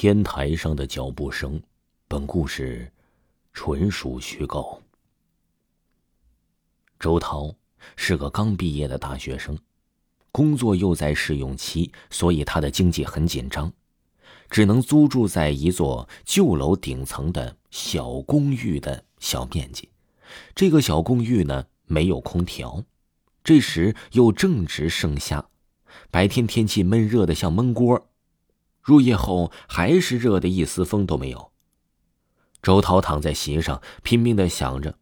天台上的脚步声，本故事纯属虚构。周涛是个刚毕业的大学生，工作又在试用期，所以他的经济很紧张，只能租住在一座旧楼顶层的小公寓的小面积。这个小公寓呢，没有空调，这时又正值盛夏，白天天气闷热的像闷锅。入夜后还是热的一丝风都没有。周涛躺在席上拼命的想着，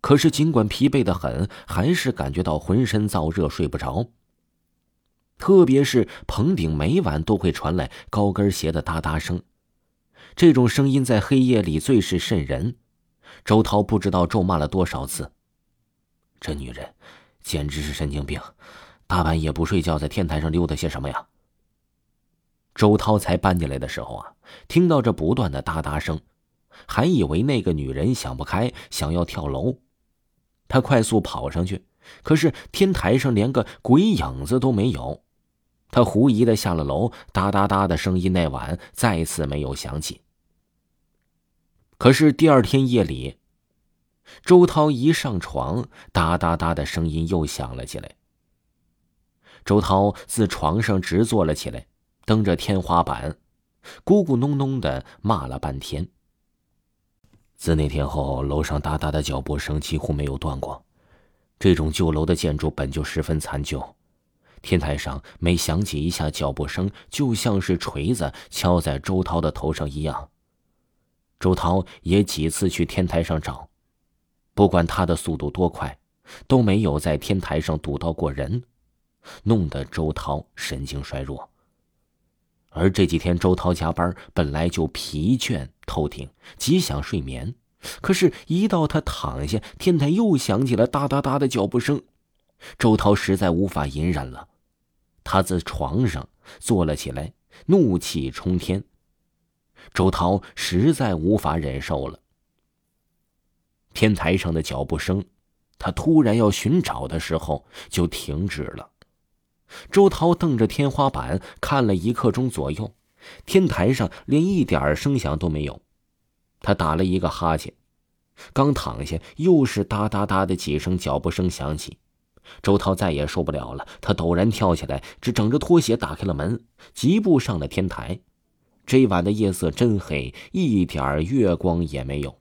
可是尽管疲惫的很，还是感觉到浑身燥热，睡不着。特别是棚顶每晚都会传来高跟鞋的哒哒声，这种声音在黑夜里最是瘆人。周涛不知道咒骂了多少次，这女人简直是神经病，大半夜不睡觉在天台上溜达些什么呀？周涛才搬进来的时候啊，听到这不断的哒哒声，还以为那个女人想不开，想要跳楼。他快速跑上去，可是天台上连个鬼影子都没有。他狐疑的下了楼，哒哒哒的声音那晚再次没有响起。可是第二天夜里，周涛一上床，哒哒哒的声音又响了起来。周涛自床上直坐了起来。蹬着天花板，咕咕哝哝的骂了半天。自那天后，楼上哒哒的脚步声几乎没有断过。这种旧楼的建筑本就十分残旧，天台上每响起一下脚步声，就像是锤子敲在周涛的头上一样。周涛也几次去天台上找，不管他的速度多快，都没有在天台上堵到过人，弄得周涛神经衰弱。而这几天，周涛加班本来就疲倦透顶，极想睡眠，可是，一到他躺下，天台又响起了哒哒哒的脚步声，周涛实在无法隐忍了，他自床上坐了起来，怒气冲天。周涛实在无法忍受了，天台上的脚步声，他突然要寻找的时候就停止了。周涛瞪着天花板看了一刻钟左右，天台上连一点声响都没有。他打了一个哈欠，刚躺下，又是哒哒哒的几声脚步声响起。周涛再也受不了了，他陡然跳起来，只整着拖鞋打开了门，疾步上了天台。这晚的夜色真黑，一点月光也没有。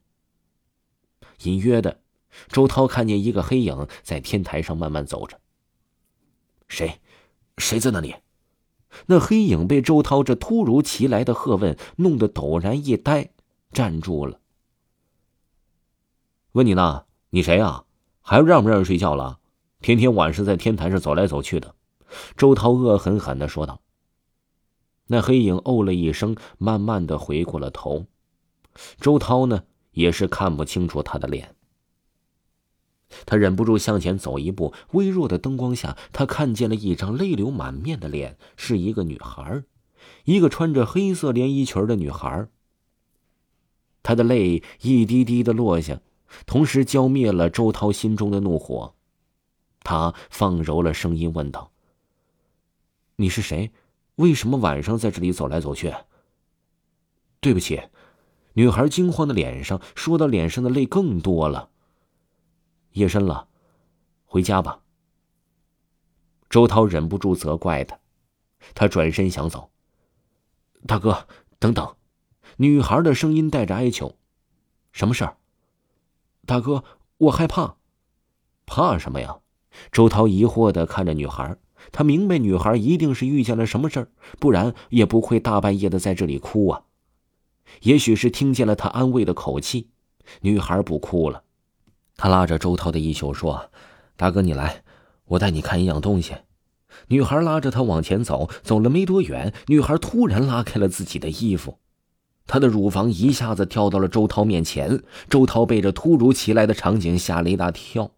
隐约的，周涛看见一个黑影在天台上慢慢走着。谁？谁在那里？那黑影被周涛这突如其来的喝问弄得陡然一呆，站住了。问你呢？你谁啊？还让不让人睡觉了？天天晚上在天台上走来走去的。周涛恶狠狠的说道。那黑影哦了一声，慢慢的回过了头。周涛呢，也是看不清楚他的脸。他忍不住向前走一步，微弱的灯光下，他看见了一张泪流满面的脸，是一个女孩，一个穿着黑色连衣裙的女孩。她的泪一滴滴的落下，同时浇灭了周涛心中的怒火。他放柔了声音问道：“你是谁？为什么晚上在这里走来走去？”对不起，女孩惊慌的脸上说到，脸上的泪更多了。夜深了，回家吧。周涛忍不住责怪他，他转身想走。大哥，等等！女孩的声音带着哀求：“什么事儿？”大哥，我害怕。怕什么呀？周涛疑惑的看着女孩，他明白女孩一定是遇见了什么事儿，不然也不会大半夜的在这里哭啊。也许是听见了他安慰的口气，女孩不哭了。他拉着周涛的衣袖说：“大哥，你来，我带你看一样东西。”女孩拉着他往前走，走了没多远，女孩突然拉开了自己的衣服，她的乳房一下子跳到了周涛面前。周涛被这突如其来的场景吓了一大跳，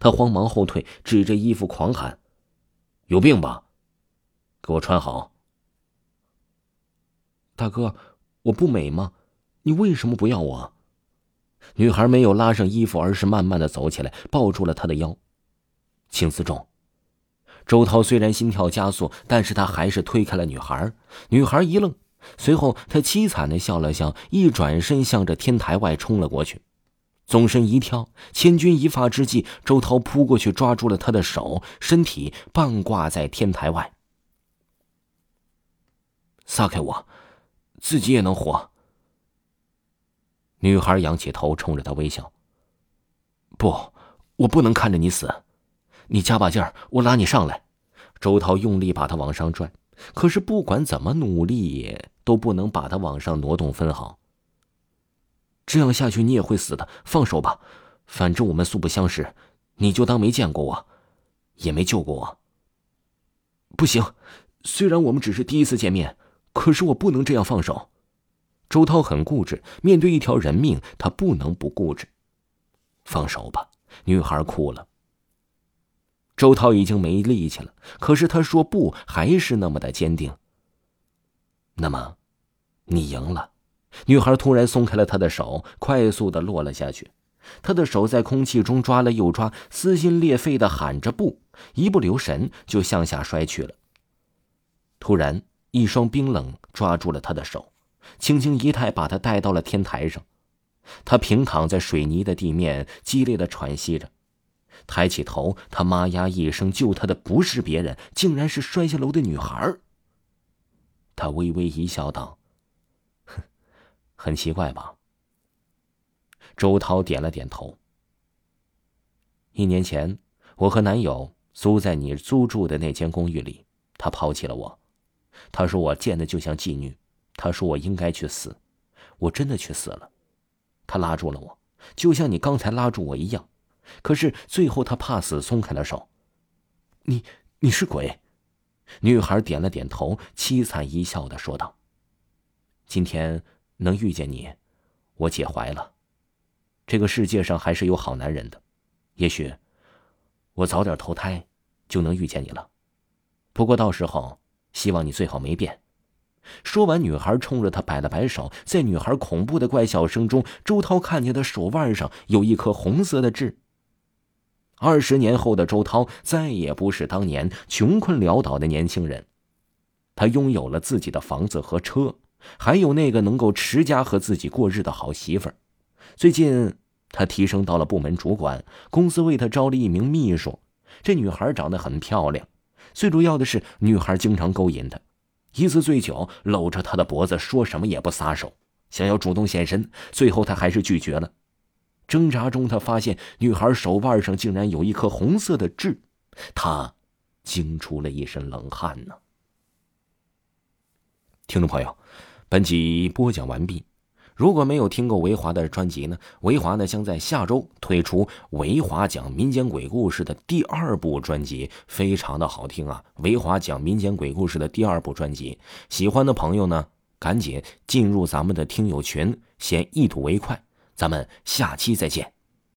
他慌忙后退，指着衣服狂喊：“有病吧？给我穿好！”大哥，我不美吗？你为什么不要我？女孩没有拉上衣服，而是慢慢的走起来，抱住了他的腰。请自重。周涛虽然心跳加速，但是他还是推开了女孩。女孩一愣，随后，他凄惨的笑了笑，一转身向着天台外冲了过去，纵身一跳，千钧一发之际，周涛扑过去抓住了他的手，身体半挂在天台外。撒开我，自己也能活。女孩仰起头，冲着他微笑。不，我不能看着你死，你加把劲儿，我拉你上来。周涛用力把他往上拽，可是不管怎么努力，都不能把他往上挪动分毫。这样下去你也会死的，放手吧，反正我们素不相识，你就当没见过我，也没救过我。不行，虽然我们只是第一次见面，可是我不能这样放手。周涛很固执，面对一条人命，他不能不固执。放手吧，女孩哭了。周涛已经没力气了，可是他说不，还是那么的坚定。那么，你赢了。女孩突然松开了他的手，快速的落了下去。他的手在空气中抓了又抓，撕心裂肺的喊着“不”，一不留神就向下摔去了。突然，一双冰冷抓住了他的手。轻轻一抬，把他带到了天台上。他平躺在水泥的地面，激烈的喘息着。抬起头，他妈呀一声，救他的不是别人，竟然是摔下楼的女孩。他微微一笑，道：“哼，很奇怪吧？”周涛点了点头。一年前，我和男友租在你租住的那间公寓里，他抛弃了我。他说我贱的就像妓女。他说：“我应该去死，我真的去死了。”他拉住了我，就像你刚才拉住我一样。可是最后他怕死，松开了手。你你是鬼？女孩点了点头，凄惨一笑的说道：“今天能遇见你，我解怀了。这个世界上还是有好男人的。也许我早点投胎，就能遇见你了。不过到时候，希望你最好没变。”说完，女孩冲着他摆了摆手。在女孩恐怖的怪笑声中，周涛看见他手腕上有一颗红色的痣。二十年后的周涛再也不是当年穷困潦倒的年轻人，他拥有了自己的房子和车，还有那个能够持家和自己过日的好媳妇儿。最近，他提升到了部门主管，公司为他招了一名秘书。这女孩长得很漂亮，最主要的是，女孩经常勾引他。一次醉酒，搂着他的脖子，说什么也不撒手，想要主动现身，最后他还是拒绝了。挣扎中，他发现女孩手腕上竟然有一颗红色的痣，他惊出了一身冷汗呢。听众朋友，本集播讲完毕。如果没有听过维华的专辑呢？维华呢将在下周推出维华讲民间鬼故事的第二部专辑，非常的好听啊！维华讲民间鬼故事的第二部专辑，喜欢的朋友呢，赶紧进入咱们的听友群，先一睹为快。咱们下期再见。